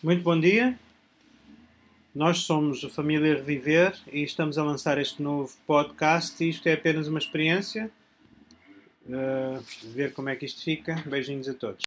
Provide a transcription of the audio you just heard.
Muito bom dia. Nós somos a família Reviver e estamos a lançar este novo podcast. Isto é apenas uma experiência. Uh, ver como é que isto fica. Beijinhos a todos.